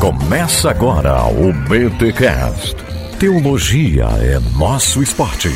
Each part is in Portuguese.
Começa agora o BTCast. Teologia é nosso esporte.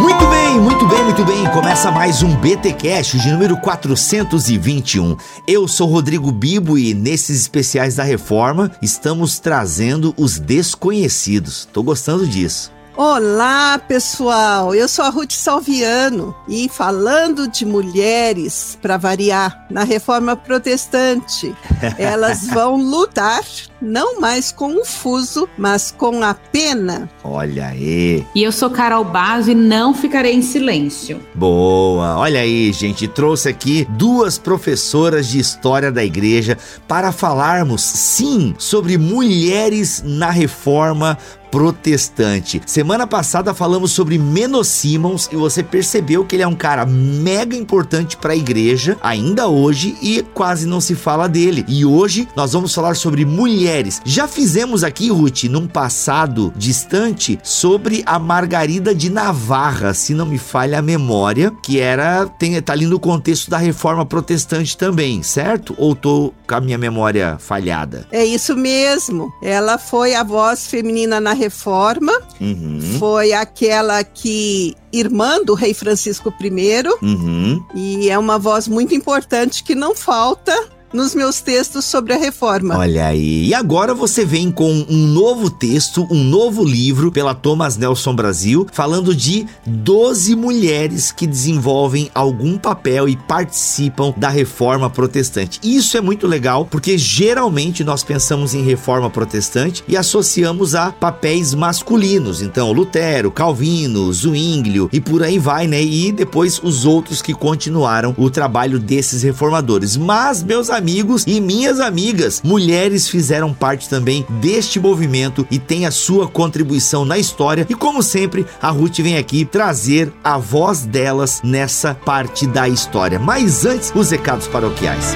Muito bem, muito bem, muito bem. Começa mais um BTcast de número 421. Eu sou Rodrigo Bibo e nesses especiais da Reforma estamos trazendo os desconhecidos. Tô gostando disso. Olá, pessoal. Eu sou a Ruth Salviano e falando de mulheres, para variar, na reforma protestante, elas vão lutar não mais com o fuso, mas com a pena. Olha aí. E eu sou Carol Basso e não ficarei em silêncio. Boa. Olha aí, gente, trouxe aqui duas professoras de história da igreja para falarmos, sim, sobre mulheres na reforma protestante. Semana passada falamos sobre Menos Simons e você percebeu que ele é um cara mega importante para a igreja ainda hoje e quase não se fala dele. E hoje nós vamos falar sobre mulheres. Já fizemos aqui, Ruth, num passado distante sobre a Margarida de Navarra, se não me falha a memória, que era tem tá ali no contexto da reforma protestante também, certo? Ou tô com a minha memória falhada? É isso mesmo. Ela foi a voz feminina na reforma, Uhum. foi aquela que irmã do rei Francisco I, Uhum. e é uma voz muito importante que não falta nos meus textos sobre a reforma. Olha aí. E agora você vem com um novo texto, um novo livro pela Thomas Nelson Brasil, falando de 12 mulheres que desenvolvem algum papel e participam da reforma protestante. Isso é muito legal porque geralmente nós pensamos em reforma protestante e associamos a papéis masculinos. Então, Lutero, Calvino, Zwinglio e por aí vai, né? E depois os outros que continuaram o trabalho desses reformadores. Mas, meus amigos e minhas amigas, mulheres fizeram parte também deste movimento e tem a sua contribuição na história. E como sempre, a Ruth vem aqui trazer a voz delas nessa parte da história. Mas antes, os recados paroquiais.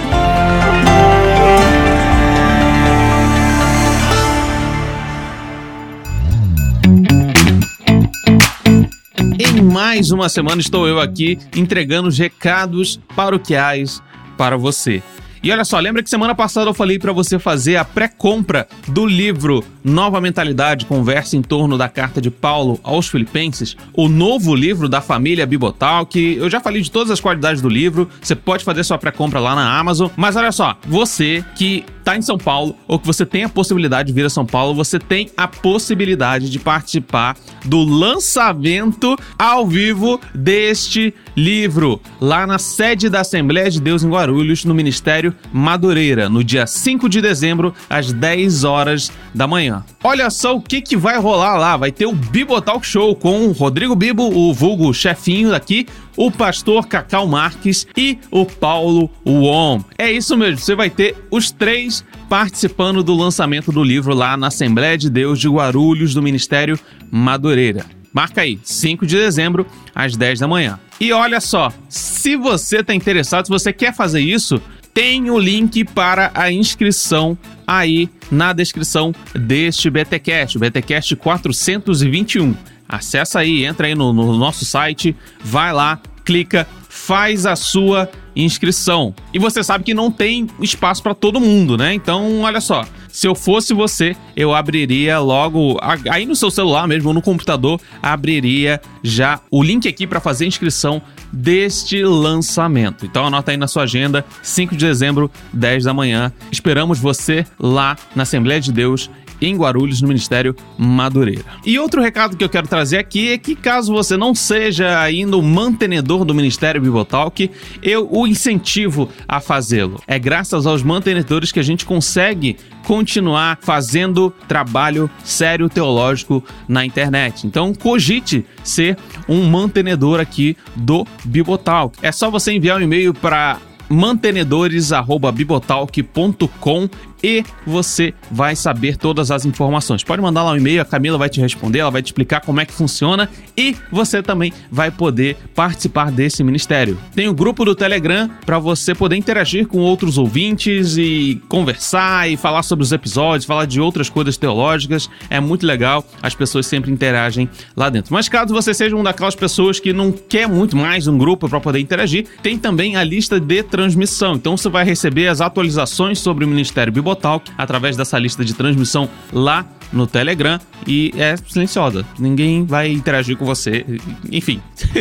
Em mais uma semana estou eu aqui entregando os recados paroquiais para você. E olha só, lembra que semana passada eu falei para você fazer a pré-compra do livro Nova Mentalidade, conversa em torno da carta de Paulo aos Filipenses, o novo livro da família Bibotal, que eu já falei de todas as qualidades do livro, você pode fazer sua pré-compra lá na Amazon. Mas olha só, você que tá em São Paulo ou que você tem a possibilidade de vir a São Paulo, você tem a possibilidade de participar do lançamento ao vivo deste livro lá na sede da Assembleia de Deus em Guarulhos, no Ministério Madureira, no dia 5 de dezembro, às 10 horas da manhã. Olha só o que, que vai rolar lá. Vai ter o Bibo Talk Show com o Rodrigo Bibo, o vulgo chefinho daqui, o pastor Cacau Marques e o Paulo Uom. É isso mesmo, você vai ter os três participando do lançamento do livro lá na Assembleia de Deus de Guarulhos, do Ministério Madureira. Marca aí, 5 de dezembro, às 10 da manhã. E olha só, se você está interessado, se você quer fazer isso, tem o link para a inscrição aí na descrição deste BTcast, o BTcast 421. Acessa aí, entra aí no, no nosso site, vai lá, clica, faz a sua inscrição. E você sabe que não tem espaço para todo mundo, né? Então, olha só, se eu fosse você, eu abriria logo aí no seu celular mesmo, ou no computador, abriria já o link aqui para fazer a inscrição deste lançamento. Então anota aí na sua agenda, 5 de dezembro, 10 da manhã. Esperamos você lá na Assembleia de Deus em Guarulhos, no Ministério Madureira. E outro recado que eu quero trazer aqui é que caso você não seja ainda o mantenedor do Ministério Bibotalk, eu o incentivo a fazê-lo. É graças aos mantenedores que a gente consegue continuar fazendo trabalho sério teológico na internet. Então cogite ser um mantenedor aqui do Bibotalk. É só você enviar um e-mail para mantenedores@bibotalk.com e você vai saber todas as informações. Pode mandar lá um e-mail, a Camila vai te responder, ela vai te explicar como é que funciona e você também vai poder participar desse ministério. Tem o grupo do Telegram para você poder interagir com outros ouvintes e conversar e falar sobre os episódios, falar de outras coisas teológicas. É muito legal, as pessoas sempre interagem lá dentro. Mas caso você seja uma daquelas pessoas que não quer muito mais um grupo para poder interagir, tem também a lista de transmissão. Então você vai receber as atualizações sobre o Ministério Bibotalk através dessa lista de transmissão lá no Telegram e é silenciosa. Ninguém vai interagir com você. Enfim,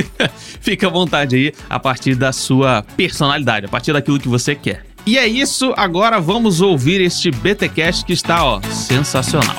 fica à vontade aí a partir da sua personalidade, a partir daquilo que você quer. E é isso, agora vamos ouvir este BTcast que está, ó, sensacional.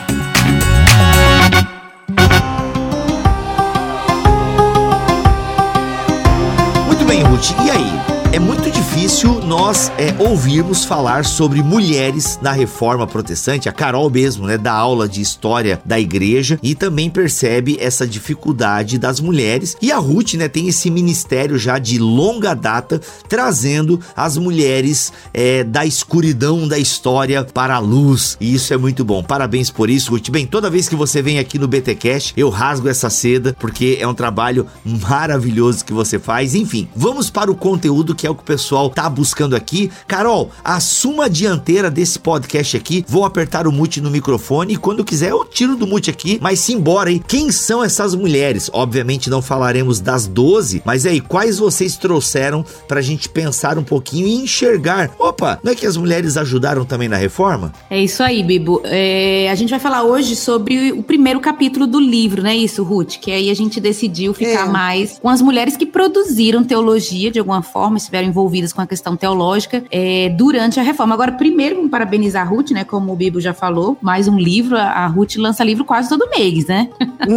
Muito bem, Ruth. E aí? É muito difícil nós é, ouvirmos falar sobre mulheres na reforma protestante. A Carol mesmo, né, dá aula de história da igreja e também percebe essa dificuldade das mulheres. E a Ruth, né, tem esse ministério já de longa data, trazendo as mulheres é, da escuridão da história para a luz. E isso é muito bom. Parabéns por isso, Ruth. Bem, toda vez que você vem aqui no BTcast, eu rasgo essa seda porque é um trabalho maravilhoso que você faz. Enfim, vamos para o conteúdo que é o que o pessoal tá buscando aqui. Carol, assuma a dianteira desse podcast aqui. Vou apertar o mute no microfone e quando quiser eu tiro do mute aqui. Mas simbora, hein? Quem são essas mulheres? Obviamente não falaremos das 12, mas aí, quais vocês trouxeram pra gente pensar um pouquinho e enxergar? Opa, não é que as mulheres ajudaram também na reforma? É isso aí, Bibo. É, a gente vai falar hoje sobre o primeiro capítulo do livro, não é isso, Ruth? Que aí a gente decidiu ficar é. mais com as mulheres que produziram teologia de alguma forma, estiveram envolvidas com a questão teológica é, durante a reforma. Agora, primeiro, vamos parabenizar a Ruth, né? Como o Bibo já falou, mais um livro. A Ruth lança livro quase todo mês, né?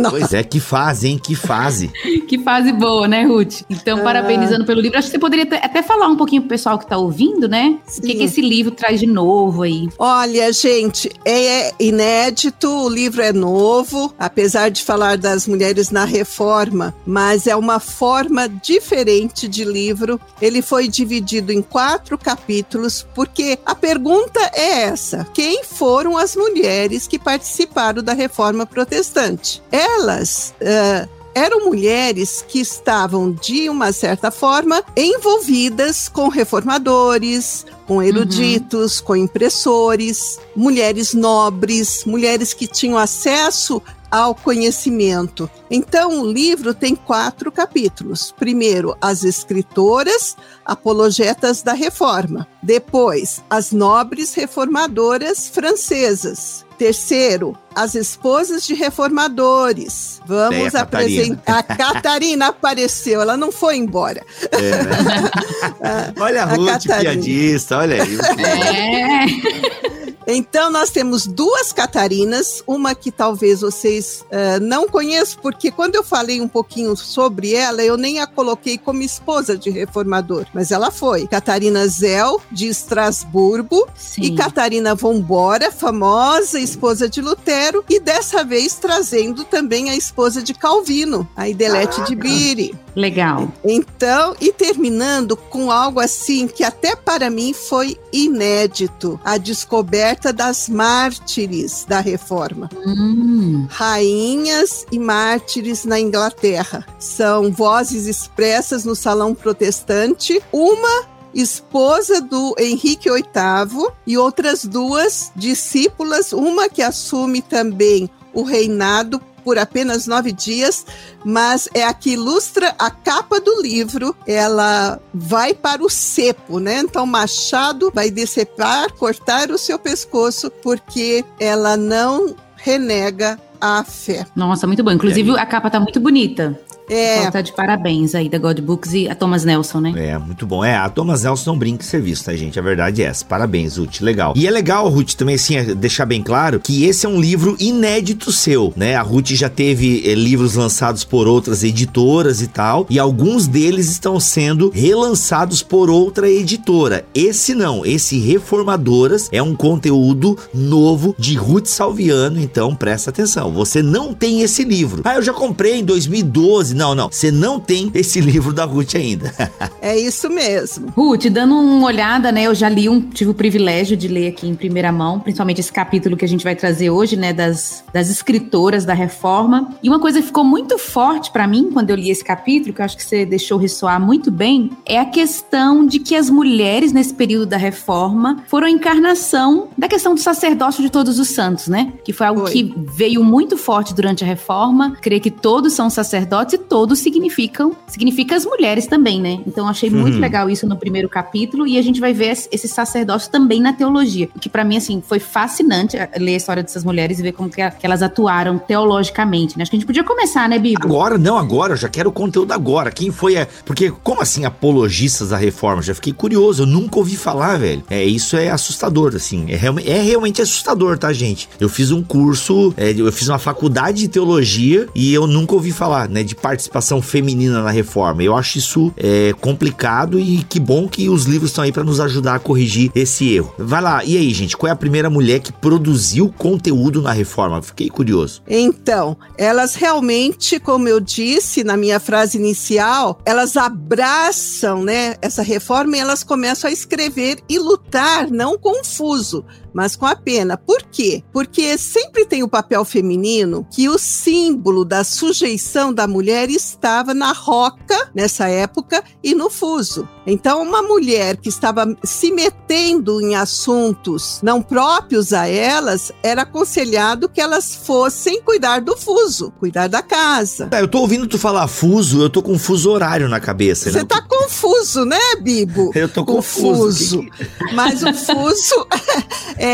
Pois é, que fase, hein? Que fase. que fase boa, né, Ruth? Então, ah. parabenizando pelo livro. Acho que você poderia até falar um pouquinho pro pessoal que tá ouvindo, né? Sim. O que, que esse livro traz de novo aí? Olha, gente, é inédito, o livro é novo, apesar de falar das mulheres na reforma, mas é uma forma diferente de livro. Ele foi dividido em quatro capítulos, porque a pergunta é essa: quem foram as mulheres que participaram da reforma protestante? Elas. Uh, eram mulheres que estavam, de uma certa forma, envolvidas com reformadores, com eruditos, uhum. com impressores, mulheres nobres, mulheres que tinham acesso ao conhecimento. Então, o livro tem quatro capítulos. Primeiro, as escritoras apologetas da reforma. Depois, as nobres reformadoras francesas. Terceiro, as esposas de reformadores. Vamos apresentar. A Catarina apareceu, ela não foi embora. É, né? olha a, a Ruth, Catarina. piadista, olha aí. É. Então, nós temos duas Catarinas, uma que talvez vocês uh, não conheçam, porque quando eu falei um pouquinho sobre ela, eu nem a coloquei como esposa de reformador, mas ela foi. Catarina Zell, de Estrasburgo, Sim. e Catarina Vombora, famosa esposa de Lutero, e dessa vez trazendo também a esposa de Calvino, a Idelete ah, de Biri. Legal. Então, e terminando com algo assim que até para mim foi inédito, a descoberta das mártires da reforma. Hum. Rainhas e mártires na Inglaterra. São vozes expressas no salão protestante. Uma esposa do Henrique VIII e outras duas discípulas, uma que assume também o reinado por apenas nove dias, mas é a que ilustra a capa do livro. Ela vai para o cepo, né? Então, Machado vai decepar, cortar o seu pescoço, porque ela não renega a fé. Nossa, muito bom. Inclusive, a capa tá muito bonita. É. Então tá de parabéns aí da God Books e a Thomas Nelson, né? É, muito bom. É, a Thomas Nelson não brinca em serviço, tá, gente? A verdade é essa. Parabéns, Ruth. Legal. E é legal, Ruth, também assim, é deixar bem claro que esse é um livro inédito seu, né? A Ruth já teve é, livros lançados por outras editoras e tal, e alguns deles estão sendo relançados por outra editora. Esse não, esse Reformadoras é um conteúdo novo de Ruth Salviano, então presta atenção. Você não tem esse livro. Ah, eu já comprei em 2012, Não, não, você não tem esse livro da Ruth ainda. é isso mesmo. Ruth, dando uma olhada, né? Eu já li um, tive o privilégio de ler aqui em primeira mão, principalmente esse capítulo que a gente vai trazer hoje, né? Das, das escritoras da reforma. E uma coisa que ficou muito forte para mim quando eu li esse capítulo, que eu acho que você deixou ressoar muito bem, é a questão de que as mulheres, nesse período da reforma, foram a encarnação da questão do sacerdócio de todos os santos, né? Que foi algo foi. que veio muito forte durante a reforma. Creio que todos são sacerdotes e todos significam, significa as mulheres também, né? Então achei uhum. muito legal isso no primeiro capítulo e a gente vai ver esse sacerdócio também na teologia, que para mim assim foi fascinante ler a história dessas mulheres e ver como que, elas atuaram teologicamente, né? Acho que a gente podia começar, né, Bíblia? Agora, não, agora, eu já quero o conteúdo agora. Quem foi a. Porque, como assim, apologistas da reforma? Já fiquei curioso, eu nunca ouvi falar, velho. É, isso é assustador, assim. É, é realmente assustador, tá, gente? Eu fiz um curso, é, eu fiz uma faculdade de teologia e eu nunca ouvi falar, né, de participação feminina na reforma. Eu acho isso é, complicado e que bom que os livros estão aí para nos ajudar a corrigir esse erro. Vai lá, e aí, gente, qual é a primeira mulher que produziu conteúdo na reforma? Fiquei curioso. Então, elas realmente, como eu disse na minha frase inicial, elas abraçam, né, essa reforma e elas começam a escrever e lutar, não confuso, mas com a pena. Por quê? Porque sempre tem o papel feminino que o símbolo da sujeição da mulher estava na roca nessa época e no fuso. Então, uma mulher que estava se metendo em assuntos não próprios a elas, era aconselhado que elas fossem cuidar do fuso, cuidar da casa. É, eu tô ouvindo tu falar fuso, eu tô com fuso horário na cabeça. Você né? tá confuso, né, Bibo? Eu tô confuso. confuso. Mas o fuso é,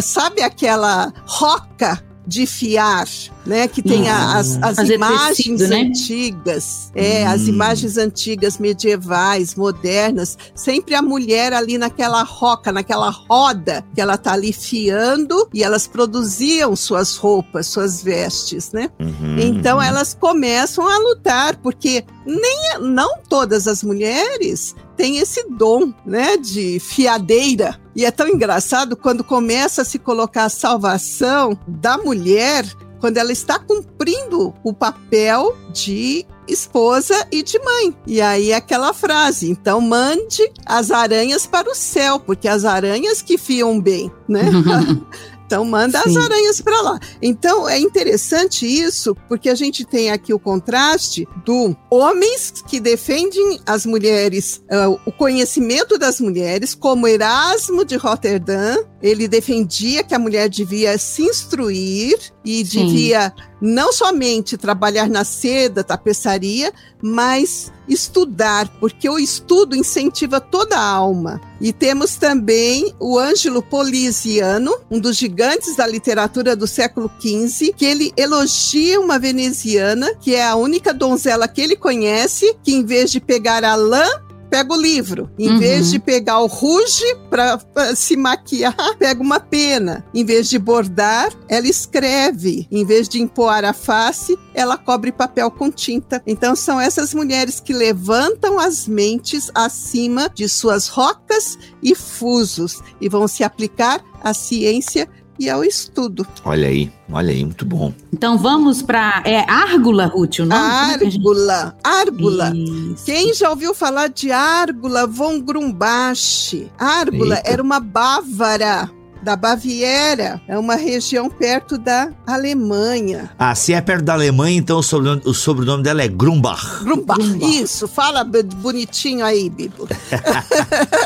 sabe aquela roca de fiar, né? Que tem hum, as, as imagens tecido, né? antigas, é, hum. as imagens antigas, medievais, modernas, sempre a mulher ali naquela roca, naquela roda que ela tá ali fiando e elas produziam suas roupas, suas vestes, né? Uhum. Então elas começam a lutar, porque nem não todas as mulheres têm esse dom, né, de fiadeira. E é tão engraçado quando começa a se colocar a salvação da mulher quando ela está cumprindo o papel de esposa e de mãe. E aí aquela frase, então mande as aranhas para o céu, porque as aranhas que fiam bem, né? Então manda Sim. as aranhas para lá. Então é interessante isso, porque a gente tem aqui o contraste do homens que defendem as mulheres, uh, o conhecimento das mulheres, como Erasmo de Roterdã, ele defendia que a mulher devia se instruir e Sim. devia não somente trabalhar na seda, tapeçaria, mas estudar, porque o estudo incentiva toda a alma. E temos também o Ângelo Poliziano, um dos gigantes da literatura do século XV, que ele elogia uma veneziana, que é a única donzela que ele conhece, que em vez de pegar a lã, pega o livro. Em uhum. vez de pegar o ruge para se maquiar, pega uma pena. Em vez de bordar, ela escreve. Em vez de empoar a face, ela cobre papel com tinta. Então são essas mulheres que levantam as mentes acima de suas rocas e fusos e vão se aplicar à ciência e ao estudo. Olha aí, olha aí, muito bom. Então vamos para é Árgula, Ruth, o nome? Árgula, Árgula. Isso. Quem já ouviu falar de Árgula von Grumbach? Árgula Eita. era uma bávara da Baviera. É uma região perto da Alemanha. Ah, se é perto da Alemanha, então o sobrenome, o sobrenome dela é Grumbach. Grumbach. Grumbach. Isso, fala bonitinho aí, Bibo.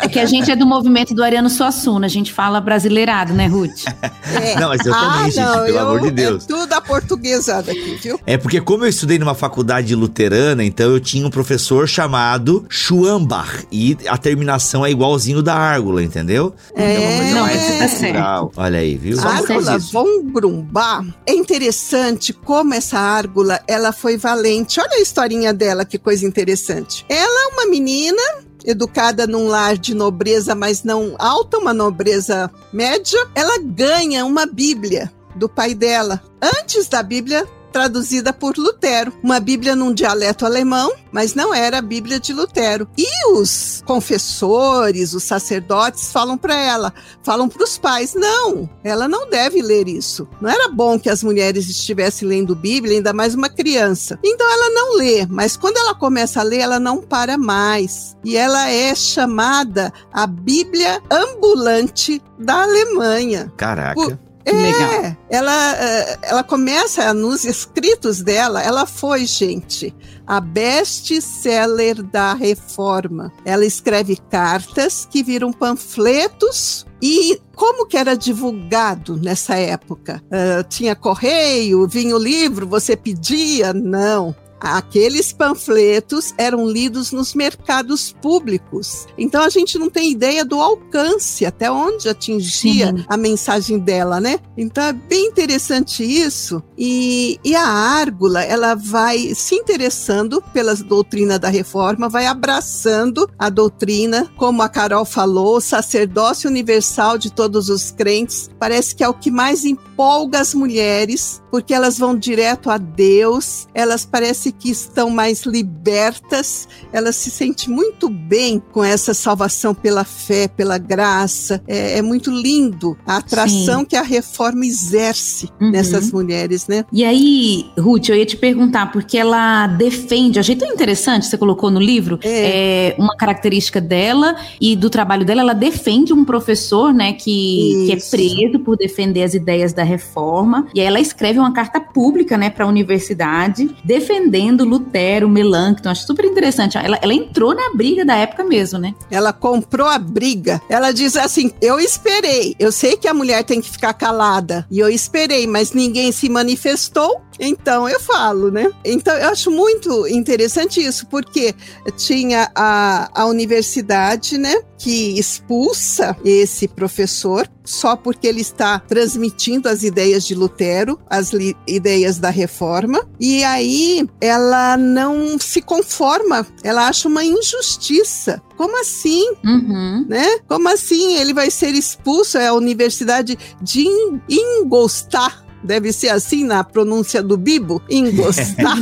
é que a gente é do movimento do Ariano Suassuna, a gente fala brasileirado, né, Ruth? É. Não, mas eu também, ah, gente, não, pelo eu, amor de Deus. É tudo aportuguesada aqui, viu? É porque como eu estudei numa faculdade luterana, então eu tinha um professor chamado Schwambach, e a terminação é igualzinho da Árgula, entendeu? É, então, não, é, certo. Olha aí, viu? A árgula von Grumbach é interessante como essa árgula ela foi valente. Olha a historinha dela, que coisa interessante. Ela é uma menina educada num lar de nobreza, mas não alta, uma nobreza média. Ela ganha uma Bíblia do pai dela. Antes da Bíblia traduzida por Lutero. Uma Bíblia num dialeto alemão, mas não era a Bíblia de Lutero. E os confessores, os sacerdotes falam para ela, falam para os pais: não, ela não deve ler isso. Não era bom que as mulheres estivessem lendo Bíblia, ainda mais uma criança. Então ela não lê, mas quando ela começa a ler, ela não para mais. E ela é chamada a Bíblia ambulante da Alemanha. Caraca. Por, é, Legal. Ela, eh, ela começa nos escritos dela, ela foi, gente, a best-seller da reforma. Ela escreve cartas que viram panfletos e como que era divulgado nessa época? Uh, tinha correio, vinha o livro, você pedia? Não aqueles panfletos eram lidos nos mercados públicos. Então a gente não tem ideia do alcance, até onde atingia Sim. a mensagem dela, né? Então é bem interessante isso. E, e a Árgula, ela vai se interessando pela doutrina da reforma, vai abraçando a doutrina, como a Carol falou, o sacerdócio universal de todos os crentes. Parece que é o que mais empolga as mulheres, porque elas vão direto a Deus, elas que estão mais libertas, ela se sente muito bem com essa salvação pela fé, pela graça. É, é muito lindo a atração Sim. que a reforma exerce uhum. nessas mulheres, né? E aí, Ruth, eu ia te perguntar, porque ela defende, achei tão interessante, você colocou no livro, é. é uma característica dela e do trabalho dela, ela defende um professor, né, que, que é preso por defender as ideias da reforma, e aí ela escreve uma carta pública, né, para a universidade, defendendo defendendo Lutero, Melanchthon. Acho super interessante. Ela, ela entrou na briga da época mesmo, né? Ela comprou a briga. Ela diz assim: Eu esperei. Eu sei que a mulher tem que ficar calada. E eu esperei, mas ninguém se manifestou. Então eu falo, né? Então eu acho muito interessante isso, porque tinha a, a universidade, né, que expulsa esse professor só porque ele está transmitindo as ideias de Lutero, as ideias da reforma, e aí ela não se conforma, ela acha uma injustiça. Como assim? Uhum. Né? Como assim ele vai ser expulso? É a Universidade de Ingolstadt deve ser assim na pronúncia do Bibo, engostar,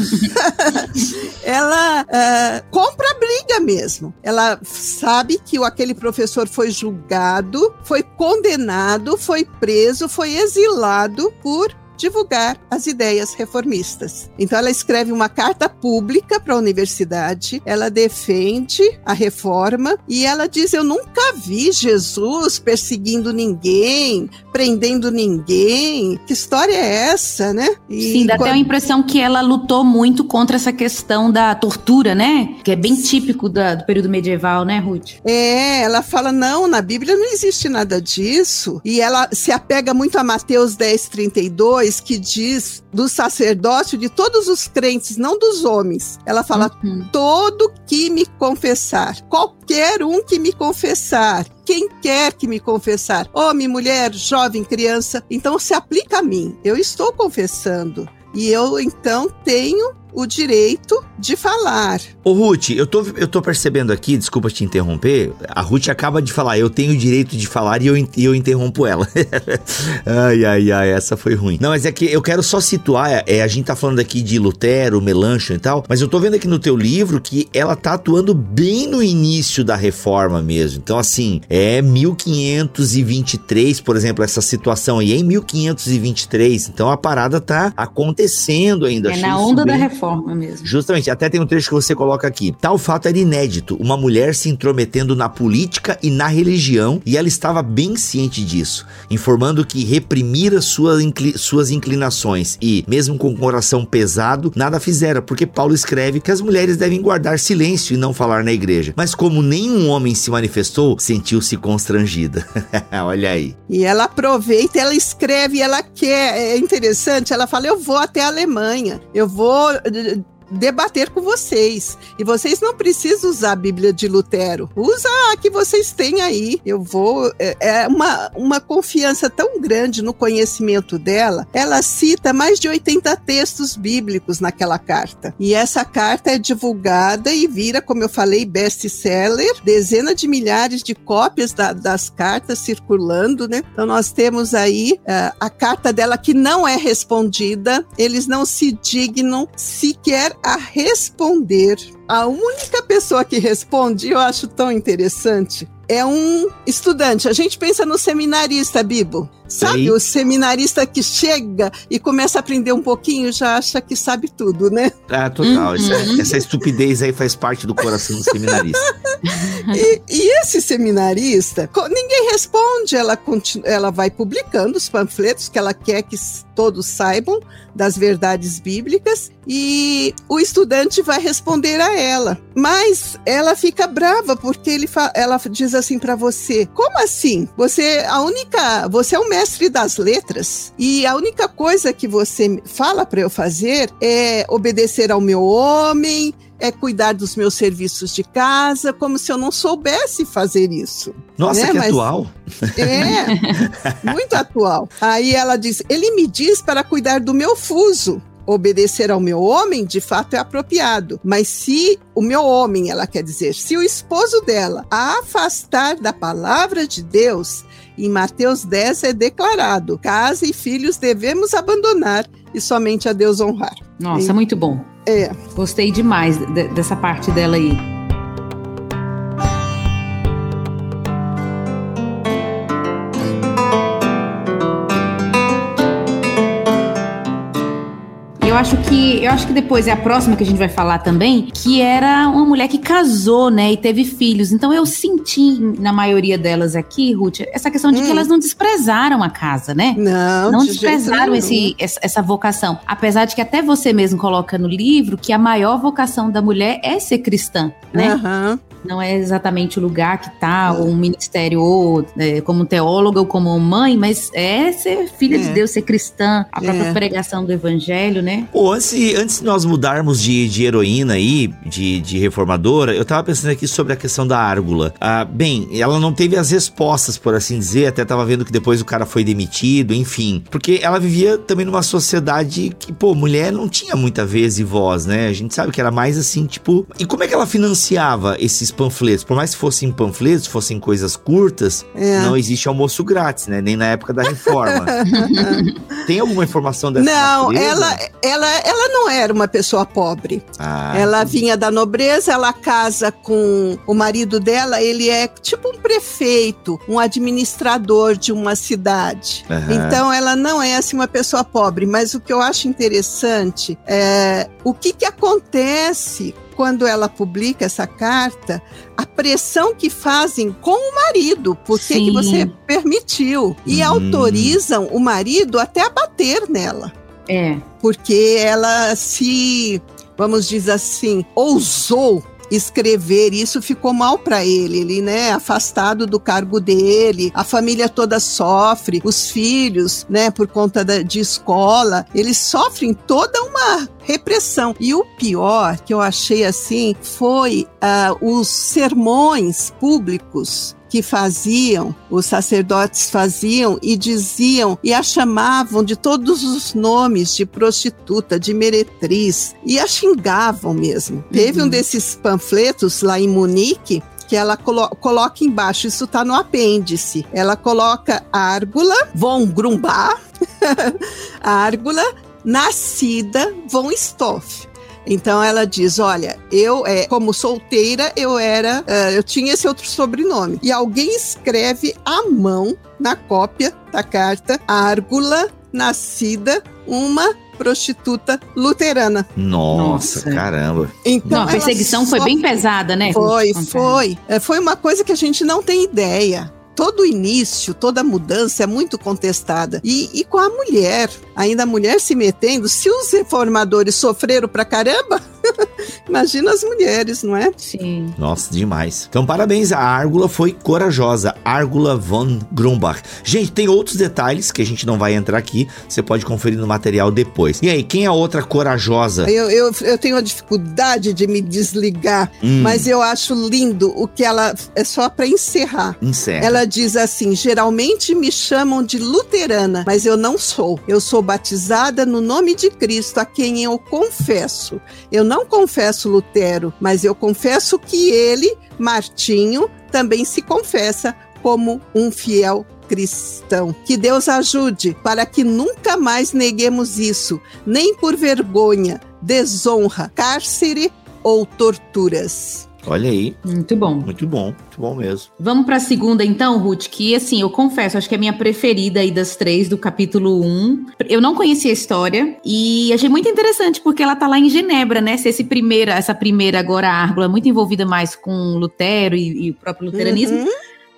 ela uh, compra a briga mesmo. Ela sabe que aquele professor foi julgado, foi condenado, foi preso, foi exilado por divulgar as ideias reformistas. Então ela escreve uma carta pública para a universidade, ela defende a reforma e ela diz: "Eu nunca vi Jesus perseguindo ninguém, prendendo ninguém. Que história é essa, né?" E Sim, dá quando... até a impressão que ela lutou muito contra essa questão da tortura, né? Que é bem típico da, do período medieval, né, Ruth? É, ela fala: "Não, na Bíblia não existe nada disso". E ela se apega muito a Mateus 10:32 que diz do sacerdócio de todos os crentes, não dos homens. Ela fala: uhum. todo que me confessar, qualquer um que me confessar, quem quer que me confessar, homem, mulher, jovem, criança, então se aplica a mim. Eu estou confessando. E eu então tenho o direito de falar. Ô Ruth, eu tô, eu tô percebendo aqui, desculpa te interromper, a Ruth acaba de falar, eu tenho o direito de falar e eu, eu interrompo ela. ai, ai, ai, essa foi ruim. Não, mas é que eu quero só situar, é, a gente tá falando aqui de Lutero, Melanchthon e tal, mas eu tô vendo aqui no teu livro que ela tá atuando bem no início da reforma mesmo. Então, assim, é 1523, por exemplo, essa situação aí, é em 1523. Então a parada tá acontecendo ainda. É na onda da reforma forma mesmo. Justamente, até tem um trecho que você coloca aqui. Tal fato era inédito, uma mulher se intrometendo na política e na religião, e ela estava bem ciente disso, informando que reprimira sua incli suas inclinações e, mesmo com o coração pesado, nada fizera, porque Paulo escreve que as mulheres devem guardar silêncio e não falar na igreja. Mas como nenhum homem se manifestou, sentiu-se constrangida. Olha aí. E ela aproveita, ela escreve, ela quer, é interessante, ela fala: "Eu vou até a Alemanha. Eu vou uh, debater com vocês. E vocês não precisam usar a Bíblia de Lutero. Usa a que vocês têm aí. Eu vou. É, é uma, uma confiança tão grande no conhecimento dela. Ela cita mais de 80 textos bíblicos naquela carta. E essa carta é divulgada e vira, como eu falei, best-seller. Dezenas de milhares de cópias da, das cartas circulando, né? Então nós temos aí uh, a carta dela que não é respondida. Eles não se dignam sequer a responder. A única pessoa que responde, eu acho tão interessante, é um estudante. A gente pensa no seminarista, Bibo. Sabe, Sei. o seminarista que chega e começa a aprender um pouquinho já acha que sabe tudo, né? Ah, total. Uhum. Essa, essa, estupidez aí faz parte do coração do seminarista. E, e, esse seminarista, ninguém responde, ela, continua, ela vai publicando os panfletos que ela quer que todos saibam das verdades bíblicas e o estudante vai responder a ela. Mas ela fica brava porque ele ela diz assim para você: "Como assim? Você a única, você é o mestre das letras e a única coisa que você fala para eu fazer é obedecer ao meu homem, é cuidar dos meus serviços de casa, como se eu não soubesse fazer isso. Nossa, né? que Mas, atual. É, muito atual. Aí ela diz: ele me diz para cuidar do meu fuso. Obedecer ao meu homem, de fato, é apropriado. Mas se o meu homem, ela quer dizer, se o esposo dela a afastar da palavra de Deus, em Mateus 10 é declarado: casa e filhos devemos abandonar e somente a Deus honrar. Nossa, e, muito bom. É. Gostei demais de, dessa parte dela aí. Acho que eu acho que depois é a próxima que a gente vai falar também, que era uma mulher que casou, né, e teve filhos. Então eu senti na maioria delas aqui, Ruth, essa questão de hum. que elas não desprezaram a casa, né? Não, não desprezaram esse, essa vocação. Apesar de que até você mesmo coloca no livro que a maior vocação da mulher é ser cristã, né? Uhum não é exatamente o lugar que tá, ou um ministério, ou é, como teóloga ou como mãe, mas é ser filha é. de Deus, ser cristã, a própria é. pregação do evangelho, né? Pô, antes, antes de nós mudarmos de, de heroína aí, de, de reformadora, eu tava pensando aqui sobre a questão da Árgula. Ah, bem, ela não teve as respostas, por assim dizer, até tava vendo que depois o cara foi demitido, enfim. Porque ela vivia também numa sociedade que, pô, mulher não tinha muita vez e voz, né? A gente sabe que era mais assim, tipo. E como é que ela financiava esses esses panfletos, por mais que fossem panfletos, fossem coisas curtas, é. não existe almoço grátis, né? Nem na época da reforma. Tem alguma informação dessa Não, ela, ela, ela não era uma pessoa pobre. Ah, ela sim. vinha da nobreza, ela casa com o marido dela, ele é tipo um prefeito, um administrador de uma cidade. Uhum. Então ela não é assim uma pessoa pobre, mas o que eu acho interessante é o que que acontece quando ela publica essa carta, a pressão que fazem com o marido, porque que você permitiu. E hum. autorizam o marido até a bater nela. É. Porque ela se, vamos dizer assim, ousou escrever isso ficou mal para ele, ele, né, afastado do cargo dele, a família toda sofre, os filhos, né, por conta da, de escola, eles sofrem toda uma repressão. E o pior que eu achei assim foi uh, os sermões públicos que faziam, os sacerdotes faziam e diziam e a chamavam de todos os nomes de prostituta, de meretriz e a xingavam mesmo. Uhum. Teve um uhum. desses panfletos lá em Munique que ela colo coloca embaixo, isso está no apêndice. Ela coloca Árgula von Grumbach, Árgula, nascida von Stoff. Então ela diz: olha, eu é, como solteira eu era, uh, eu tinha esse outro sobrenome. E alguém escreve à mão na cópia da carta Árgula nascida uma prostituta luterana. Nossa, Nossa. caramba. Então, não, a perseguição foi bem pesada, né? Foi, foi. É, foi uma coisa que a gente não tem ideia todo início, toda mudança é muito contestada. E, e com a mulher, ainda a mulher se metendo, se os reformadores sofreram pra caramba, Imagina as mulheres, não é? Sim. Nossa, demais. Então, parabéns. A Árgula foi corajosa. Árgula von Grumbach. Gente, tem outros detalhes que a gente não vai entrar aqui. Você pode conferir no material depois. E aí, quem é a outra corajosa? Eu, eu, eu tenho a dificuldade de me desligar, Hum. mas eu acho lindo o que ela. É só para encerrar. Encerra. Ela diz assim: geralmente me chamam de luterana, mas eu não sou. Eu sou batizada no nome de Cristo, a quem eu confesso. Eu não confesso Lutero, mas eu confesso que ele, Martinho, também se confessa como um fiel cristão. Que Deus ajude para que nunca mais neguemos isso, nem por vergonha, desonra, cárcere ou torturas. Olha aí. Muito bom. Muito bom. Muito bom mesmo. Vamos para a segunda então, Ruth, que assim, eu confesso, acho que é a minha preferida aí das três do capítulo 1. Eu não conhecia a história e achei muito interessante porque ela tá lá em Genebra, né? Se esse primeira, essa primeira agora a Árgula é muito envolvida mais com Lutero e, e o próprio luteranismo, Uhum.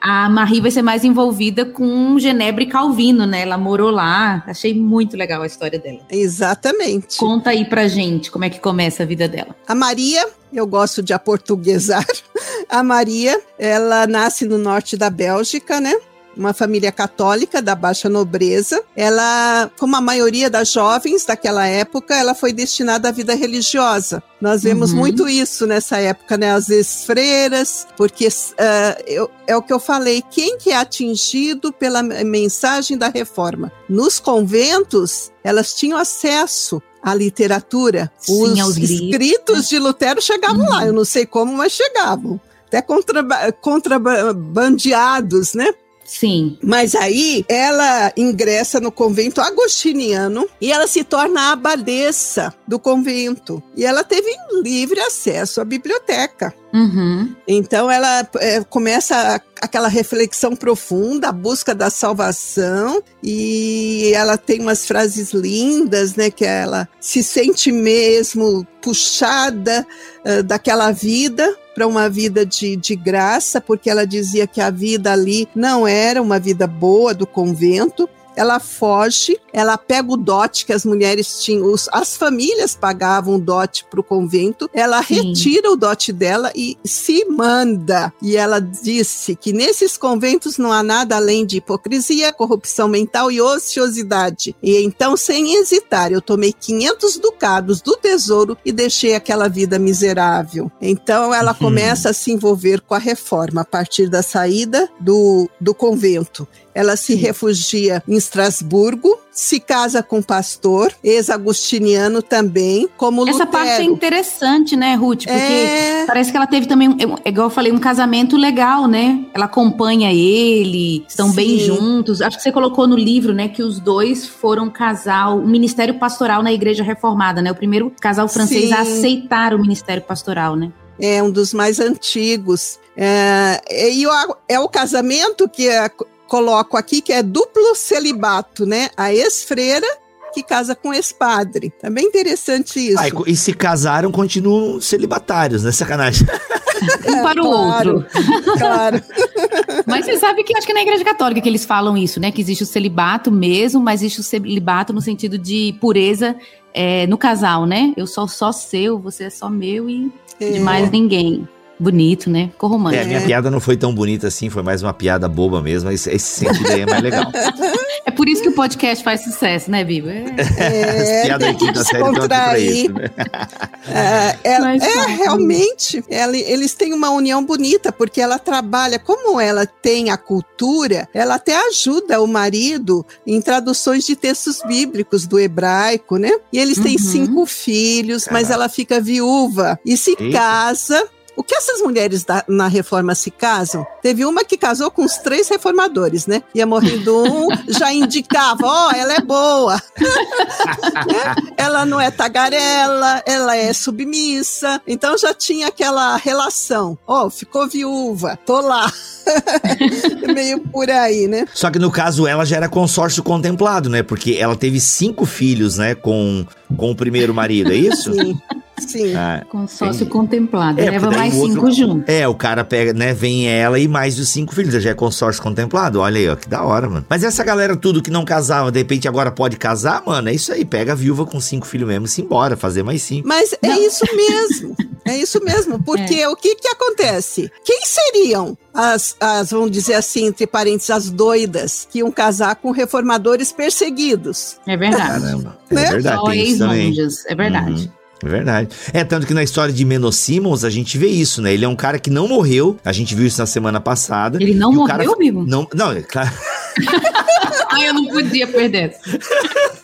A Marie vai ser mais envolvida com Genebra e Calvino, né? Ela morou lá. Achei muito legal a história dela. Exatamente. Conta aí pra gente como é que começa a vida dela. A Maria, eu gosto de aportuguesar. A Maria, ela nasce no norte da Bélgica, né? Uma família católica da baixa nobreza. Ela, como a maioria das jovens daquela época, ela foi destinada à vida religiosa. Nós vemos Uhum. muito isso nessa época, né? Às vezes freiras, porque ah, eu- é o que eu falei, quem que é atingido pela mensagem da reforma? Nos conventos, elas tinham acesso à literatura. Sim, Os escritos de Lutero chegavam lá, eu não sei como, mas chegavam. Até contraba- contrabandeados, né? Sim. Mas aí ela ingressa no convento agostiniano e ela se torna a abadesa do convento. E ela teve livre acesso à biblioteca. Uhum. Então ela é, começa aquela reflexão profunda, a busca da salvação, e ela tem umas frases lindas, né? Que ela se sente mesmo puxada ah, daquela vida para uma vida de, de graça, porque ela dizia que a vida ali não era uma vida boa do convento. Ela foge, ela pega o dote que as mulheres tinham, os- as famílias pagavam o dote para o convento, ela Sim. retira o dote dela e se manda. E ela disse que nesses conventos não há nada além de hipocrisia, corrupção mental e ociosidade. E então, sem hesitar, eu tomei 500 ducados do tesouro e deixei aquela vida miserável. Então, ela Uhum. começa a se envolver com a reforma a partir da saída do, do convento. Ela se refugia em Estrasburgo, se casa com um pastor, ex-agustiniano também, como Essa Lutero. parte é interessante, né, Ruth? Porque É, parece que ela teve também, igual eu falei, um casamento legal, né? Ela acompanha ele, estão bem Sim. juntos. Acho que você colocou no livro, né, que os dois foram casal, um ministério pastoral na Igreja Reformada, né? O primeiro casal francês Sim. a aceitar o ministério pastoral, né? é um dos mais antigos. É, e o- é o casamento que coloco aqui, que é duplo celibato, né? A ex-freira que casa com o ex-padre. É bem interessante isso. Ah, e, se casaram, continuam celibatários, né? Sacanagem. Um para o claro. outro. claro. Mas você sabe que acho que é na Igreja Católica que eles falam isso, né? Que existe o celibato mesmo, mas existe o celibato no sentido de pureza é, no casal, né? Eu sou só seu, você é só meu e de mais ninguém. Bonito, né? Ficou É, a romântico. minha piada não foi tão bonita assim, foi mais uma piada boba mesmo, mas esse sentido aí é mais legal. É por isso que o podcast faz sucesso, né, Biba? É. As piadas aí quinta série estão aqui pra isso, né? É, é- Mas é, realmente, ela- eles têm uma união bonita, porque ela trabalha, como ela tem a cultura, ela até ajuda o marido em traduções de textos bíblicos do hebraico, né? E eles têm Uhum. cinco filhos, mas Caraca. ela fica viúva e se Eita. casa. O que essas mulheres da- na reforma se casam? Teve uma que casou com os três reformadores, né? Ia morrendo um, já indicava, ó, ela é boa. ela não é tagarela, ela é submissa. Então já tinha aquela relação. Ó, ficou viúva, tô lá. Meio por aí, né? Só que no caso ela já era consórcio contemplado, né? Porque ela teve cinco filhos, né? Com, com o primeiro marido, é isso? Sim. Sim. Ah, Consórcio entendi. contemplado. É, Leva mais o outro- cinco junto. É, o cara pega, né, vem ela e mais os cinco filhos, já é consórcio contemplado. Olha aí, ó, que da hora, mano. Mas essa galera tudo que não casava, de repente agora pode casar, mano, é isso aí. Pega a viúva com cinco filhos mesmo e se embora, fazer mais cinco. Mas é Não. isso mesmo. É isso mesmo. Porque o que que acontece? Quem seriam as, as, vamos dizer assim, entre parênteses, as doidas que iam casar com reformadores perseguidos? É verdade. Caramba, é Né? verdade, também. ex-monjas. É verdade. Uhum. É verdade. É, tanto que na história de Menno Simons a gente vê isso, né? Ele é um cara que não morreu, a gente viu isso na semana passada. Ele não cara- morreu, vivo? Não, não, é claro. Ai, eu não podia perder.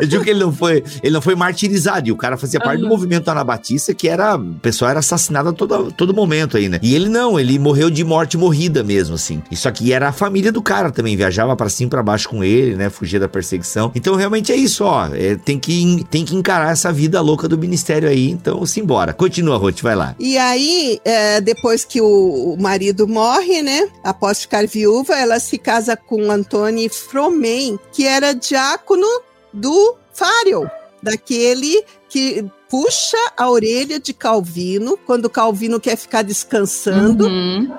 Eu digo que ele não foi, ele não foi martirizado. E o cara fazia parte do movimento anabatista, que era. O pessoal era assassinado a todo, todo momento aí, né? E ele não, ele morreu de morte morrida mesmo, assim. Isso aqui era a família do cara também, viajava pra cima e pra baixo com ele, né? Fugia da perseguição. Então realmente é isso, ó. É, tem, que, tem que encarar essa vida louca do ministério aí. Então, simbora. Continua, Ruth, vai lá. E aí, é, depois que o, o marido morre, né? Após ficar viúva, ela se casa com Antônio Fromen, que era diácono do Fário, daquele que puxa a orelha de Calvino quando Calvino quer ficar descansando, Uhum.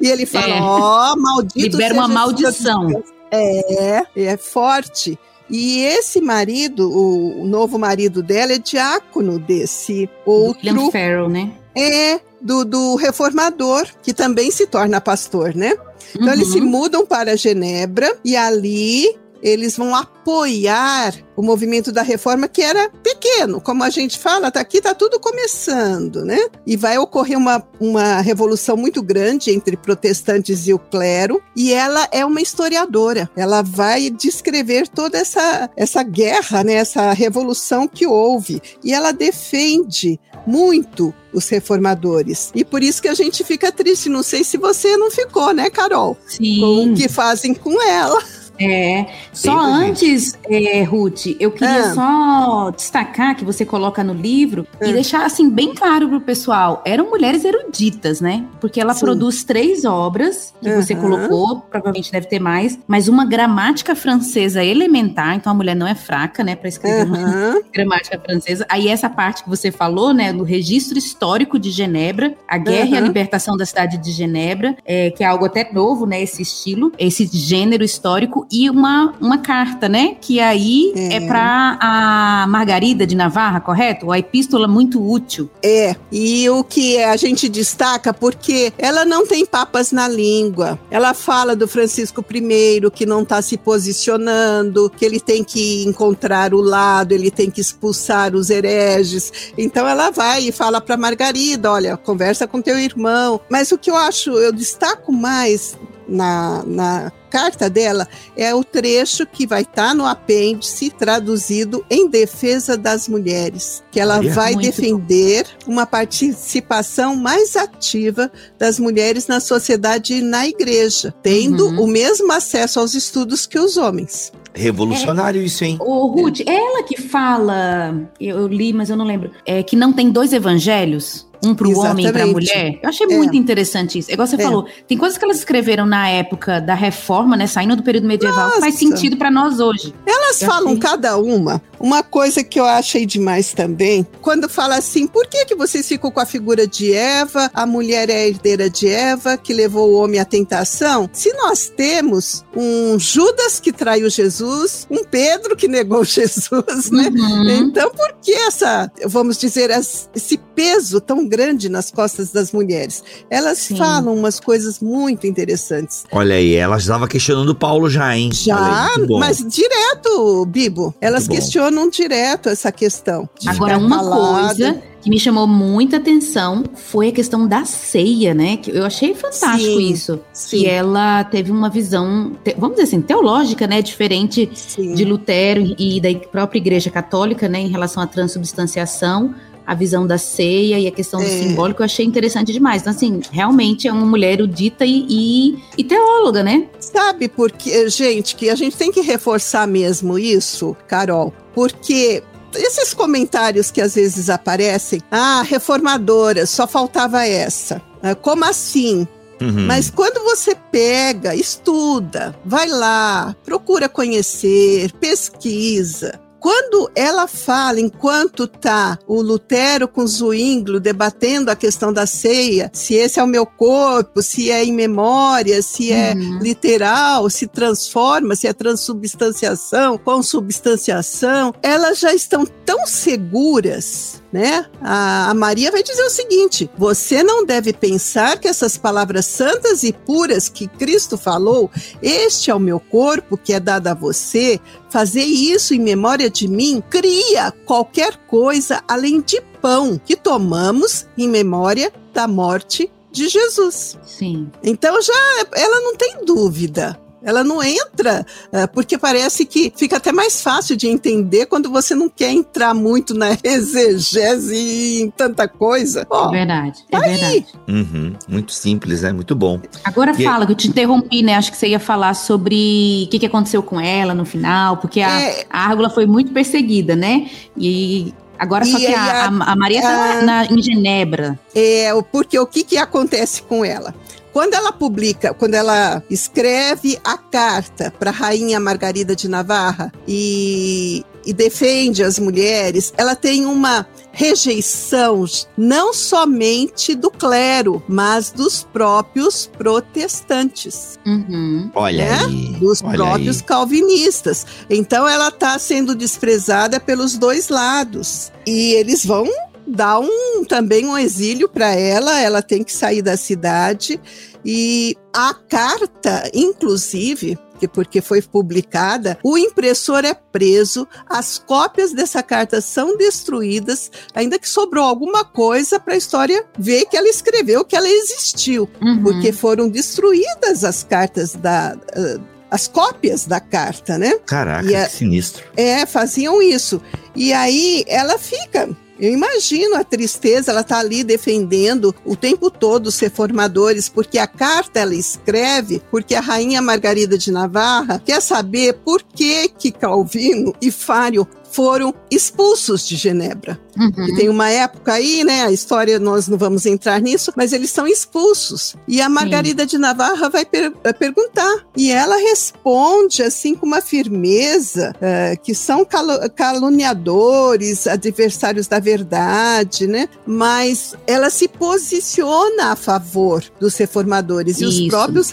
e ele fala: É. Ó, maldito. Libera uma maldição. seu descanso." É, é forte. E esse marido, o, novo marido dela, é diácono desse outro. William Farrell, né? É, do, do reformador, que também se torna pastor, né? Então eles se Uhum. mudam para Genebra e ali eles vão apoiar o movimento da reforma que era pequeno, como a gente fala, tá aqui tá tudo começando, né? E vai ocorrer uma, uma revolução muito grande entre protestantes e o clero, e ela é uma historiadora. Ela vai descrever toda essa essa guerra, né, essa revolução que houve, e ela defende muito os reformadores. E por isso que a gente fica triste, não sei se você não ficou, né, Carol? Com Sim. o que fazem com ela. É, só antes, é, Ruth, eu queria Ah. só destacar que você coloca no livro Ah. e deixar assim bem claro pro pessoal, eram mulheres eruditas, né? Porque ela Sim. produz três obras que você Aham. colocou, provavelmente deve ter mais, mas uma gramática francesa elementar, então a mulher não é fraca, né, para escrever uma Aham. gramática francesa. Aí essa parte que você falou, né, no registro histórico de Genebra, a guerra e a Uhum. libertação da cidade de Genebra, é, que é algo até novo, né, esse estilo, esse gênero histórico e uma, uma carta, né, que aí é, É. para a Margarida de Navarra, correto? A epístola muito útil. É, e o que a gente destaca, porque ela não tem papas na língua. Ela fala do Francisco I, que não está se posicionando, que ele tem que encontrar o lado, ele tem que expulsar os hereges. Então ela vai e fala para Margarida: olha, conversa com teu irmão. Mas o que eu acho, eu destaco mais na, na carta dela é o trecho que vai estar no apêndice traduzido em defesa das mulheres, que ela Olha. vai defender uma participação mais ativa das mulheres na sociedade e na igreja, tendo Uhum. o mesmo acesso aos estudos que os homens. Revolucionário isso, hein? Ô, Ruth, é ela que fala, eu, eu li, mas eu não lembro, é, que não tem dois evangelhos? Um para o homem e para a mulher. Eu achei É. muito interessante isso. É igual você É. falou, tem coisas que elas escreveram na época da reforma, né? Saindo do período medieval, que faz Nossa. sentido para nós hoje. Elas Eu falam achei. cada uma. Uma coisa que eu achei demais também, quando fala assim, por que, que vocês ficam com a figura de Eva? A mulher é a herdeira de Eva, que levou o homem à tentação. Se nós temos um Judas que traiu Jesus, um Pedro que negou Jesus, né? Uhum. Então, por que essa, vamos dizer, esse peso tão grande nas costas das mulheres? Elas Sim. falam umas coisas muito interessantes. Olha aí, ela estava questionando Paulo já, hein? Já, aí, mas direto, Bibo. Elas bom. Questionam direto essa questão. Agora, uma coisa que me chamou muita atenção foi a questão da ceia, né? Que eu achei fantástico Sim, isso. sim. Que ela teve uma visão, vamos dizer assim, teológica, né? Diferente Sim. de Lutero e da própria Igreja Católica, né, em relação à transubstanciação, a visão da ceia e a questão do É. simbólico, eu achei interessante demais. Então, assim, realmente é uma mulher erudita e, e, e teóloga, né? Sabe por que, gente, que a gente tem que reforçar mesmo isso, Carol? Porque esses comentários que às vezes aparecem, ah, reformadora, só faltava essa. Ah, Como assim? Uhum. Mas quando você pega, estuda, vai lá, procura conhecer, pesquisa, quando ela fala, enquanto tá o Lutero com Zwinglio debatendo a questão da ceia, se esse é o meu corpo, se é em memória, se é uhum. literal, se transforma, se é transubstanciação, consubstanciação, elas já estão tão seguras né? A, a, Maria vai dizer o seguinte: você não deve pensar que essas palavras santas e puras que Cristo falou, este é o meu corpo que é dado a você, fazer isso em memória de mim, cria qualquer coisa além de pão que tomamos em memória da morte de Jesus. Sim. Então já ela não tem dúvida. Ela não entra, é, porque parece que fica até mais fácil de entender quando você não quer entrar muito na exegese e em tanta coisa. É verdade, é tá verdade. Uhum, muito simples, né? Muito bom. Agora e fala, que eu te interrompi, né? Acho que você ia falar sobre o que, que aconteceu com ela no final, porque a, é... a Árgula foi muito perseguida, né? E Agora, e só que a, a, a Maria está em Genebra. É, porque o que, que acontece com ela? Quando ela publica, quando ela escreve a carta para a rainha Margarida de Navarra e, e defende as mulheres, ela tem uma rejeição não somente do clero, mas dos próprios protestantes. Uhum. Olha né? aí. Dos olha próprios aí. calvinistas. Então ela está sendo desprezada pelos dois lados. E eles vão dá um também um exílio para ela, ela tem que sair da cidade e a carta, inclusive, porque foi publicada, o impressor é preso, as cópias dessa carta são destruídas, ainda que sobrou alguma coisa para a história ver que ela escreveu, que ela existiu, uhum. porque foram destruídas as cartas da, uh, as cópias da carta, né? Caraca, a, que sinistro. É, faziam isso. E aí ela fica eu imagino a tristeza, ela está ali defendendo o tempo todo os reformadores, porque a carta ela escreve, porque a rainha Margarida de Navarra quer saber por que que Calvino e Fário foram expulsos de Genebra. Uhum. Tem uma época aí, né? A história nós não vamos entrar nisso, mas eles são expulsos. E a Margarida Sim. de Navarra vai, per perguntar. E ela responde assim com uma firmeza uh, que são cal caluniadores, adversários da verdade, né? Mas ela se posiciona a favor dos reformadores. Isso. E os próprios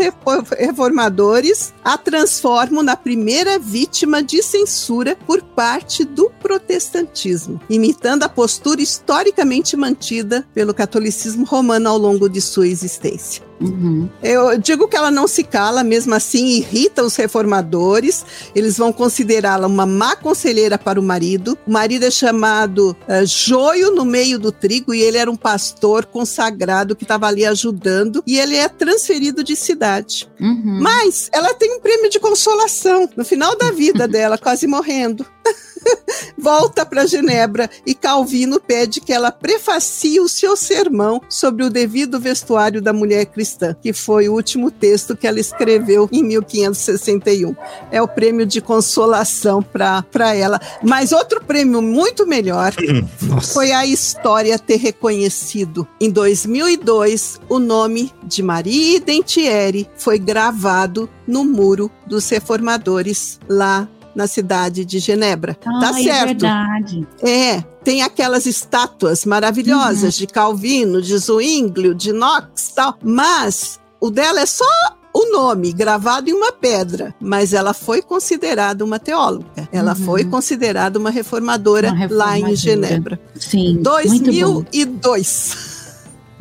reformadores a transformam na primeira vítima de censura por parte do protestantismo, imitando a postura historicamente mantida pelo catolicismo romano ao longo de sua existência. Uhum. Eu digo que ela não se cala, mesmo assim irrita os reformadores. Eles vão considerá-la uma má conselheira para o marido. O marido é chamado uh, joio no meio do trigo e ele era um pastor consagrado que estava ali ajudando. E ele é transferido de cidade. Uhum. Mas ela tem um prêmio de consolação no final da vida dela, quase morrendo. volta para Genebra e Calvino pede que ela prefacie o seu sermão sobre o devido vestuário da mulher cristã, que foi o último texto que ela escreveu em 1561. É o prêmio de consolação para ela. Mas outro prêmio muito melhor Nossa. foi a história ter reconhecido em 2002 o nome de Maria Dentieri foi gravado no muro dos reformadores lá na cidade de Genebra. Ah, tá é certo. verdade. É, tem aquelas estátuas maravilhosas uhum. de Calvino, de Zwinglio, de Knox, tal, mas o dela é só o nome gravado em uma pedra, mas ela foi considerada uma teóloga. Ela uhum. foi considerada uma reformadora, uma reformadora, lá em Genebra. Sim. 2002.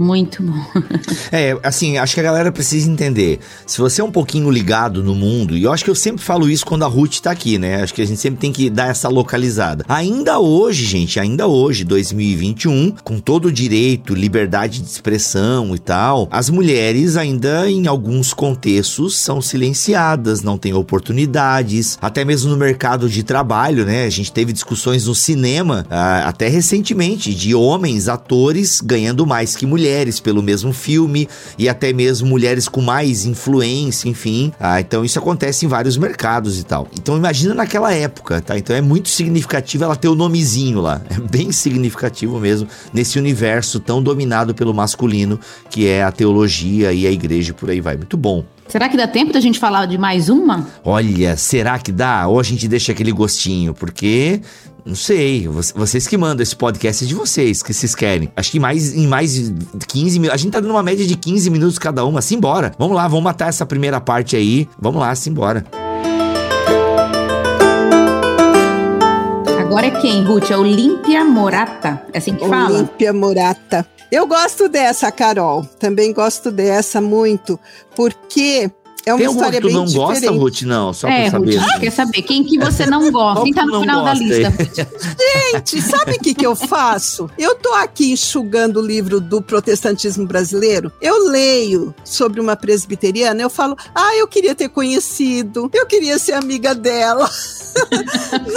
Muito bom. é, assim, acho que a galera precisa entender. Se você é um pouquinho ligado no mundo, e eu acho que eu sempre falo isso quando a Ruth tá aqui, né? Acho que a gente sempre tem que dar essa localizada. Ainda hoje, gente, ainda hoje, 2021, com todo o direito, liberdade de expressão e tal, as mulheres ainda em alguns contextos são silenciadas, não têm oportunidades, até mesmo no mercado de trabalho, né? A gente teve discussões no cinema, ah, até recentemente, de homens, atores ganhando mais que mulheres mulheres pelo mesmo filme e até mesmo mulheres com mais influência, enfim. Ah, então isso acontece em vários mercados e tal. Então imagina naquela época, tá? Então é muito significativo ela ter o nomezinho lá. É bem significativo mesmo nesse universo tão dominado pelo masculino que é a teologia e a igreja e por aí vai. Muito bom. Será que dá tempo da gente falar de mais uma? Olha, será que dá? Ou a gente deixa aquele gostinho? Porque não sei, vocês que mandam esse podcast é de vocês, que vocês querem. Acho que mais, em mais 15 minutos. A gente tá dando uma média de 15 minutos cada uma. Simbora. Vamos lá, vamos matar essa primeira parte aí. Vamos lá, simbora. Agora é quem, Ruth? É Olímpia Morata. É assim que fala? Olímpia Morata. Eu gosto dessa, Carol. Também gosto dessa muito, porque é uma Tem história que tu bem não diferente. gosta, Ruth? Não, só é, pra saber. Ruth, quer saber quem que você não gosta? Quem tá no Não final da lista? Gente, sabe o que, que eu faço? Eu tô aqui enxugando o livro do protestantismo brasileiro. Eu leio sobre uma presbiteriana, eu falo, ah, eu queria ter conhecido, eu queria ser amiga dela.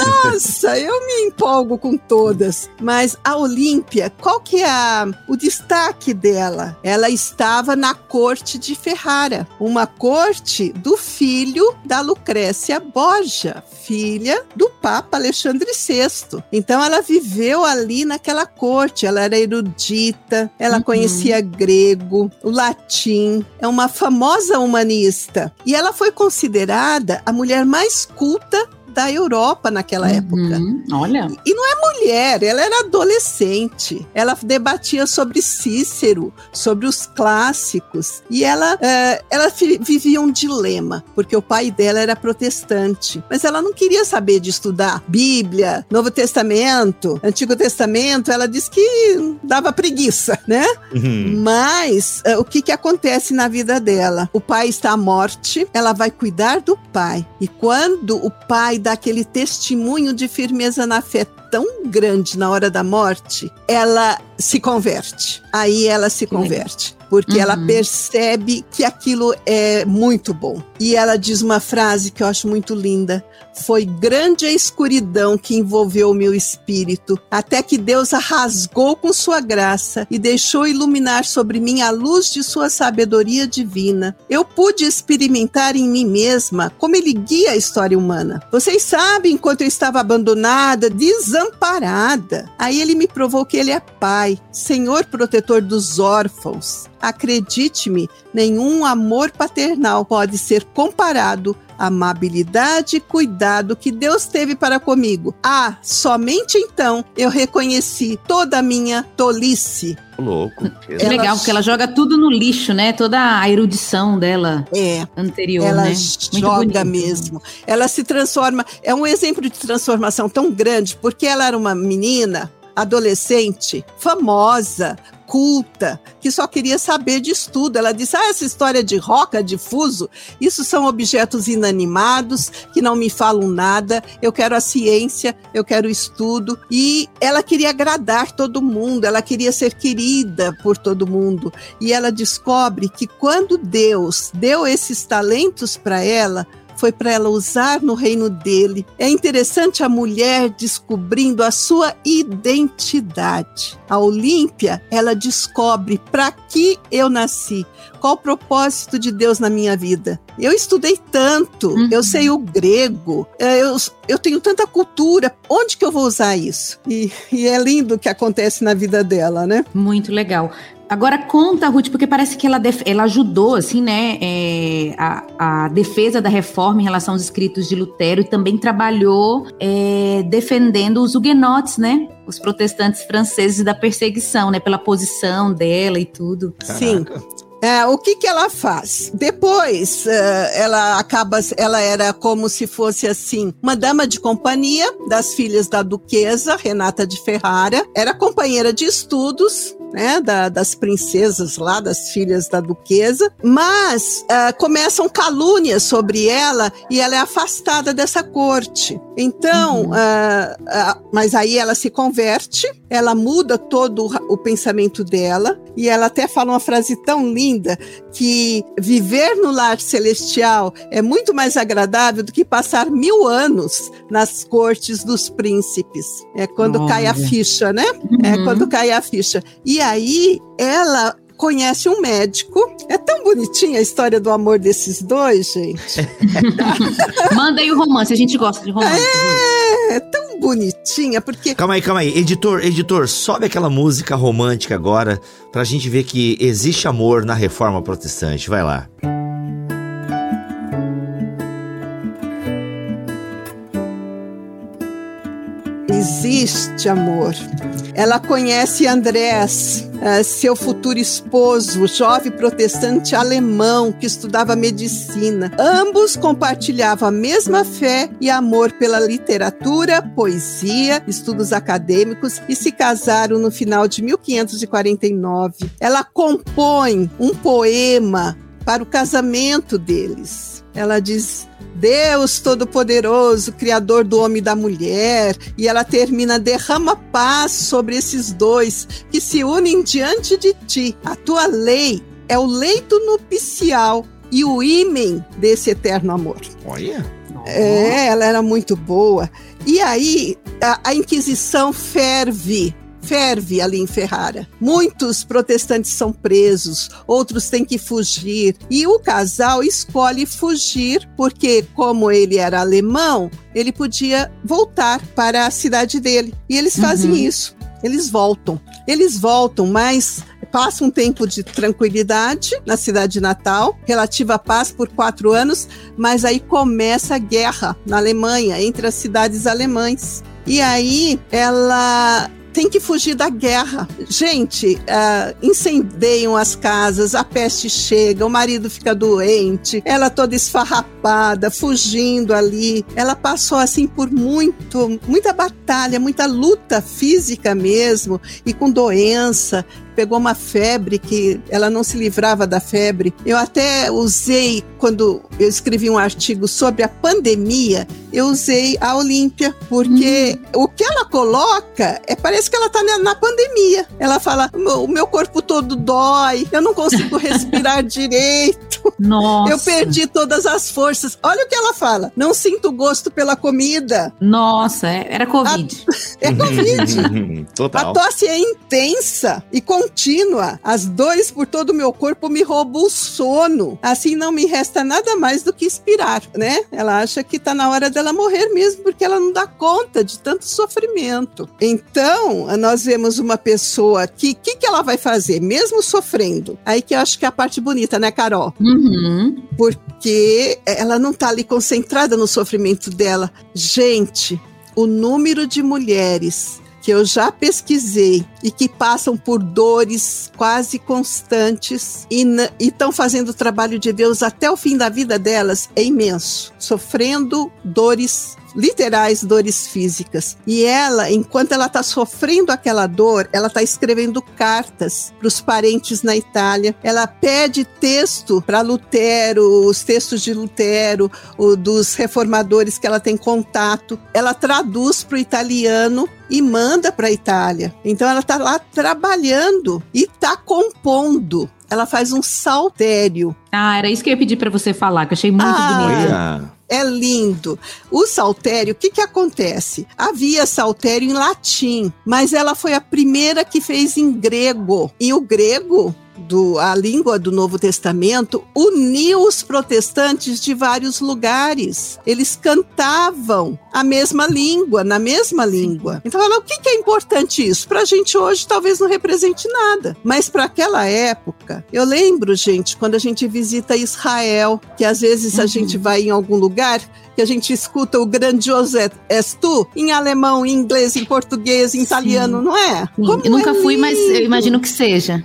Nossa, eu me empolgo com todas. Mas a Olímpia, qual que é a- o destaque dela? Ela estava na corte de Ferrara, uma corte do filho da Lucrécia Borgia, filha do Papa Alexandre VI. Então ela viveu ali naquela corte, ela era erudita, ela Uhum. conhecia grego, o latim, é uma famosa humanista. E ela foi considerada a mulher mais culta da Europa naquela época. Uhum, Olha. E não é mulher, ela era adolescente. Ela debatia sobre Cícero, sobre os clássicos. E ela, eh, ela vivia um dilema, porque o pai dela era protestante. Mas ela não queria saber de estudar Bíblia, Novo Testamento, Antigo Testamento. Ela disse que dava preguiça, né? Uhum. Mas eh, o que, que acontece na vida dela? O pai está à morte, ela vai cuidar do pai. E quando o pai dá aquele testemunho de firmeza na fé tão grande na hora da morte, ela se converte. Aí ela se converte. Porque ela Uhum. percebe que aquilo é muito bom. E ela diz uma frase que eu acho muito linda. Foi grande a escuridão que envolveu o meu espírito, até que Deus a rasgou com sua graça e deixou iluminar sobre mim a luz de sua sabedoria divina. Eu pude experimentar em mim mesma como ele guia a história humana. Vocês sabem, enquanto eu estava abandonada, desamparada, aí ele me provou que ele é pai, senhor protetor dos órfãos. Acredite-me, nenhum amor paternal pode ser comparado amabilidade e cuidado que Deus teve para comigo. Ah, somente então eu reconheci toda a minha tolice. Louco. Que Ela- legal, porque ela joga tudo no lixo, né? Toda a erudição dela É, anterior, ela né? joga mesmo. Ela se transforma. É um exemplo de transformação tão grande, porque ela era uma menina, adolescente, famosa, culta, que só queria saber de estudo. Ela disse: Ah, essa história de roca, de fuso, isso são objetos inanimados que não me falam nada. Eu quero a ciência, eu quero o estudo. E ela queria agradar todo mundo, ela queria ser querida por todo mundo. E ela descobre que quando Deus deu esses talentos para ela, foi para ela usar no reino dele. É interessante a mulher descobrindo a sua identidade. A Olímpia, ela descobre para que eu nasci, qual o propósito de Deus na minha vida. Eu estudei tanto, Uhum. eu sei o grego, é, eu, eu tenho tanta cultura, onde que eu vou usar isso? E, e é lindo o que acontece na vida dela, né? Muito legal. Agora conta, Ruth, porque parece que ela, def- ela ajudou, assim, né, é, a, a defesa da reforma em relação aos escritos de Lutero e também trabalhou é, defendendo os huguenotes, né, os protestantes franceses da perseguição, né, pela posição dela e tudo. Sim. Caraca. É, o que que ela faz? Depois, eh, ela acaba, ela era como se fosse assim, uma dama de companhia das filhas da duquesa Renata de Ferrara, era companheira de estudos, né, da- das princesas lá, das filhas da duquesa, mas eh, começam calúnias sobre ela e ela é afastada dessa corte. Então, Uhum. ah, ah, mas aí ela se converte, ela muda todo o o pensamento dela e ela até fala uma frase tão linda que viver no lar celestial é muito mais agradável do que passar mil anos nas cortes dos príncipes. É quando cai a Olha. ficha, né? É Uhum. quando cai a ficha. E aí ela conhece um médico. É tão bonitinha a história do amor desses dois, gente. Manda aí o romance, a gente gosta de romance. É, é tão bonitinha, porque. Calma aí, calma aí. Editor, editor, sobe aquela música romântica agora pra gente ver que existe amor na reforma protestante. Vai lá. Existe amor. Ela conhece Andrés, eh, seu futuro esposo, jovem protestante alemão que estudava medicina. Ambos compartilhavam a mesma fé e amor pela literatura, poesia, estudos acadêmicos e se casaram no final de 1549. Ela compõe um poema para o casamento deles. Ela diz: Deus Todo-Poderoso, Criador do homem e da mulher, e ela termina: derrama paz sobre esses dois que se unem diante de ti. A tua lei é o leito nupcial e o ímen desse eterno amor. Olha. É, ela era muito boa. E aí a, a Inquisição ferve ferve ali em Ferrara. Muitos protestantes são presos, outros têm que fugir. E o casal escolhe fugir porque, como ele era alemão, ele podia voltar para a cidade dele. E eles fazem uhum. isso. Eles voltam. Eles voltam, mas passa um tempo de tranquilidade na cidade natal, relativa paz por quatro anos, mas aí começa a guerra na Alemanha, entre as cidades alemãs. E aí ela tem que fugir da guerra. Gente, uh, incendeiam as casas, a peste chega, o marido fica doente, ela toda esfarrapada, fugindo ali. Ela passou assim por muito, muita batalha, muita luta física mesmo e com doença pegou uma febre que ela não se livrava da febre. Eu até usei, quando eu escrevi um artigo sobre a pandemia, eu usei a Olímpia, porque hum. o que ela coloca é parece que ela está na, na, pandemia. Ela fala: o meu corpo todo dói, eu não consigo respirar direito. Nossa. Eu perdi todas as forças. Olha o que ela fala: não sinto gosto pela comida. Nossa, é, era Covid. A, é Covid. Total. A tosse é intensa e com contínua. As dores por todo o meu corpo me roubam o sono. Assim não me resta nada mais do que expirar, né? Ela acha que tá na hora dela morrer mesmo, porque ela não dá conta de tanto sofrimento. Então, nós vemos uma pessoa que, o que, que ela vai fazer, mesmo sofrendo? Aí que eu acho que é a parte bonita, né, Carol? Uhum. Porque ela não tá ali concentrada no sofrimento dela. Gente, o número de mulheres que eu já pesquisei e que passam por dores quase constantes e estão fazendo o trabalho de Deus até o fim da vida delas é imenso, sofrendo dores literais dores físicas. E ela, enquanto ela está sofrendo aquela dor, ela está escrevendo cartas para os parentes na Itália. Ela pede texto para Lutero, os textos de Lutero, dos reformadores que ela tem contato. Ela traduz para o italiano e manda para a Itália. Então ela está lá trabalhando e está compondo ela faz um saltério. Ah, era isso que eu ia pedir para você falar, que eu achei muito ah, bonito é lindo. O saltério, o que, que acontece? Havia saltério em latim, mas ela foi a primeira que fez em grego. E o grego do, a língua do Novo Testamento uniu os protestantes de vários lugares. Eles cantavam a mesma língua, na mesma língua. Então, o que, que é importante isso? Para a gente hoje talvez não represente nada, mas para aquela época, eu lembro, gente, quando a gente visita Israel, que às vezes uhum. a gente vai em algum lugar, que a gente escuta o grandioso és tu em alemão, em inglês, em português, em Sim. italiano, não é? eu nunca é fui, mas eu imagino que seja.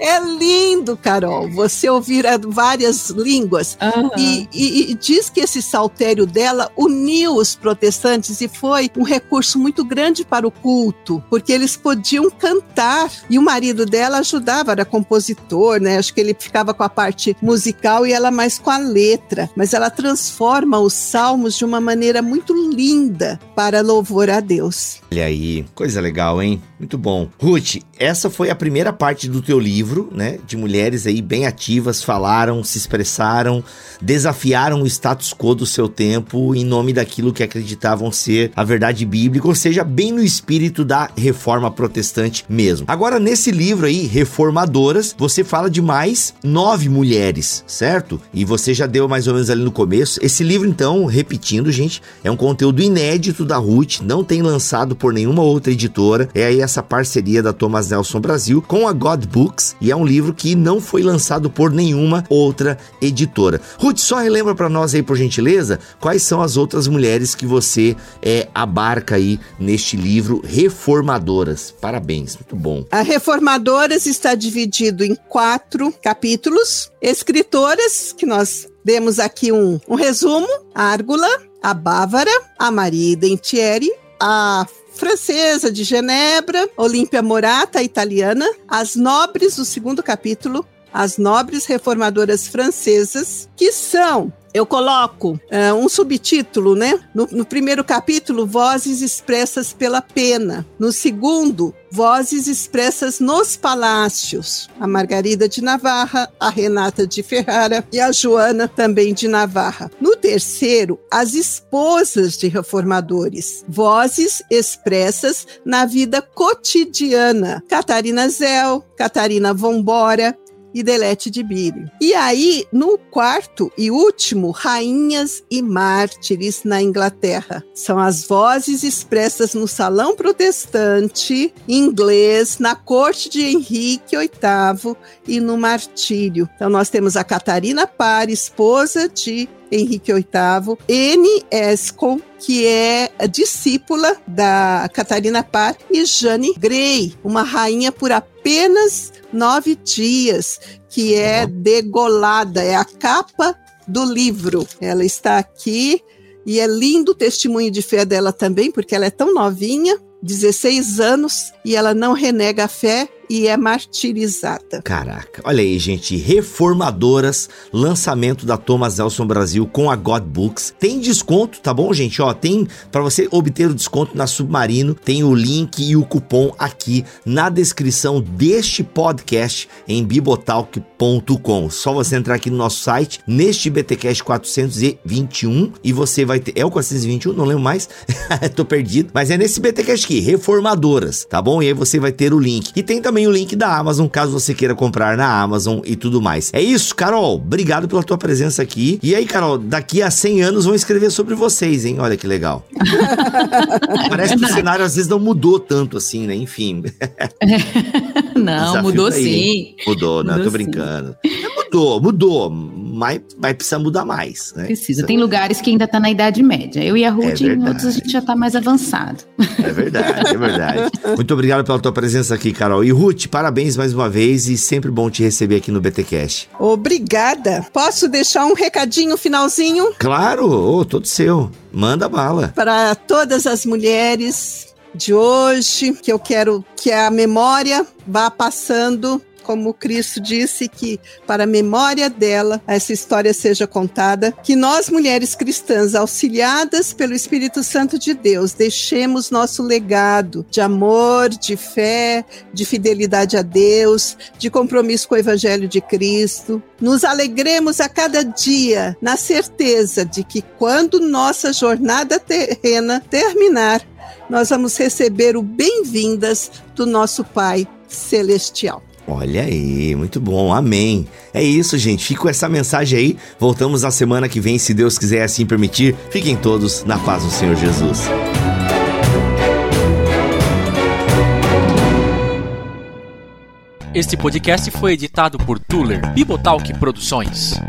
É, é lindo, Carol, você ouvir várias línguas. Uhum. E, e, e diz que esse saltério dela uniu os protestantes e foi um recurso muito grande para o culto, porque eles podiam cantar. E o marido dela ajudava, era compositor, né? Acho que ele ficava com a parte musical e ela mais com a letra. Mas ela transforma os salmos de uma maneira muito linda para louvor a Deus. Olha aí, coisa legal, hein? Muito bom. Ruth, essa foi a primeira parte do teu livro né, de mulheres aí bem ativas, falaram, se expressaram, desafiaram o status quo do seu tempo em nome daquilo que acreditavam ser a verdade bíblica, ou seja, bem no espírito da reforma protestante mesmo. Agora, nesse livro aí, Reformadoras, você fala de mais nove mulheres, certo? E você já deu mais ou menos ali no começo. Esse livro, então, repetindo, gente, é um conteúdo inédito da Ruth, não tem lançado por nenhuma outra editora. É aí essa parceria da Thomas Nelson Brasil com a God Books e é um livro que não foi lançado por nenhuma outra editora. Ruth, só relembra para nós aí, por gentileza, quais são as outras mulheres que você é, abarca aí neste livro Reformadoras. Parabéns, muito bom. A Reformadoras está dividido em quatro capítulos. Escritoras, que nós demos aqui um, um resumo: Árgula, a Bávara, a Maria Dentieri, a francesa de Genebra, Olímpia Morata, italiana, as nobres do segundo capítulo, as nobres reformadoras francesas, que são eu coloco uh, um subtítulo, né? No, no, primeiro capítulo, vozes expressas pela pena. No segundo, vozes expressas nos palácios. A Margarida de Navarra, a Renata de Ferrara e a Joana também de Navarra. No terceiro, as esposas de reformadores. Vozes expressas na vida cotidiana. Catarina Zell, Catarina Vombora, e Delete de Bírio. E aí, no quarto e último, Rainhas e Mártires na Inglaterra. São as vozes expressas no Salão Protestante inglês, na corte de Henrique VIII e no Martírio. Então, nós temos a Catarina Parr, esposa de Henrique VIII, Anne Escon, que é discípula da Catarina Parr, e Jane Grey, uma rainha por apenas nove dias, que é degolada, é a capa do livro. Ela está aqui e é lindo o testemunho de fé dela também, porque ela é tão novinha, 16 anos, e ela não renega a fé e é martirizada. Caraca, olha aí, gente, Reformadoras, lançamento da Thomas Nelson Brasil com a God Books. Tem desconto, tá bom, gente? Ó, tem para você obter o desconto na Submarino, tem o link e o cupom aqui na descrição deste podcast em bibotalk.com. Só você entrar aqui no nosso site, neste BTcast 421 e você vai ter é o 421, não lembro mais. Tô perdido, mas é nesse BTcast aqui, Reformadoras, tá bom? E aí você vai ter o link. E tem também também o link da Amazon, caso você queira comprar na Amazon e tudo mais. É isso, Carol. Obrigado pela tua presença aqui. E aí, Carol, daqui a 100 anos vão escrever sobre vocês, hein? Olha que legal. Parece que o cenário às vezes não mudou tanto assim, né? Enfim. não, mudou aí. sim. Mudou, não, mudou tô brincando. Mudou, mudou, mas vai precisar mudar mais, né? Precisa. Tem lugares que ainda tá na Idade Média. Eu e a Ruth, é em outros a gente já tá mais avançado. É verdade, é verdade. Muito obrigado pela tua presença aqui, Carol. E Ruth, parabéns mais uma vez e sempre bom te receber aqui no BTcast. Obrigada. Posso deixar um recadinho finalzinho? Claro, oh, todo seu. Manda bala. Para todas as mulheres de hoje, que eu quero que a memória vá passando como Cristo disse que para a memória dela essa história seja contada, que nós mulheres cristãs auxiliadas pelo Espírito Santo de Deus deixemos nosso legado de amor, de fé, de fidelidade a Deus, de compromisso com o evangelho de Cristo. Nos alegremos a cada dia na certeza de que quando nossa jornada terrena terminar, nós vamos receber o bem-vindas do nosso Pai celestial. Olha aí, muito bom, amém. É isso, gente. Fico com essa mensagem aí. Voltamos na semana que vem, se Deus quiser assim permitir. Fiquem todos na paz do Senhor Jesus. Este podcast foi editado por Tuller Bibotalk Produções.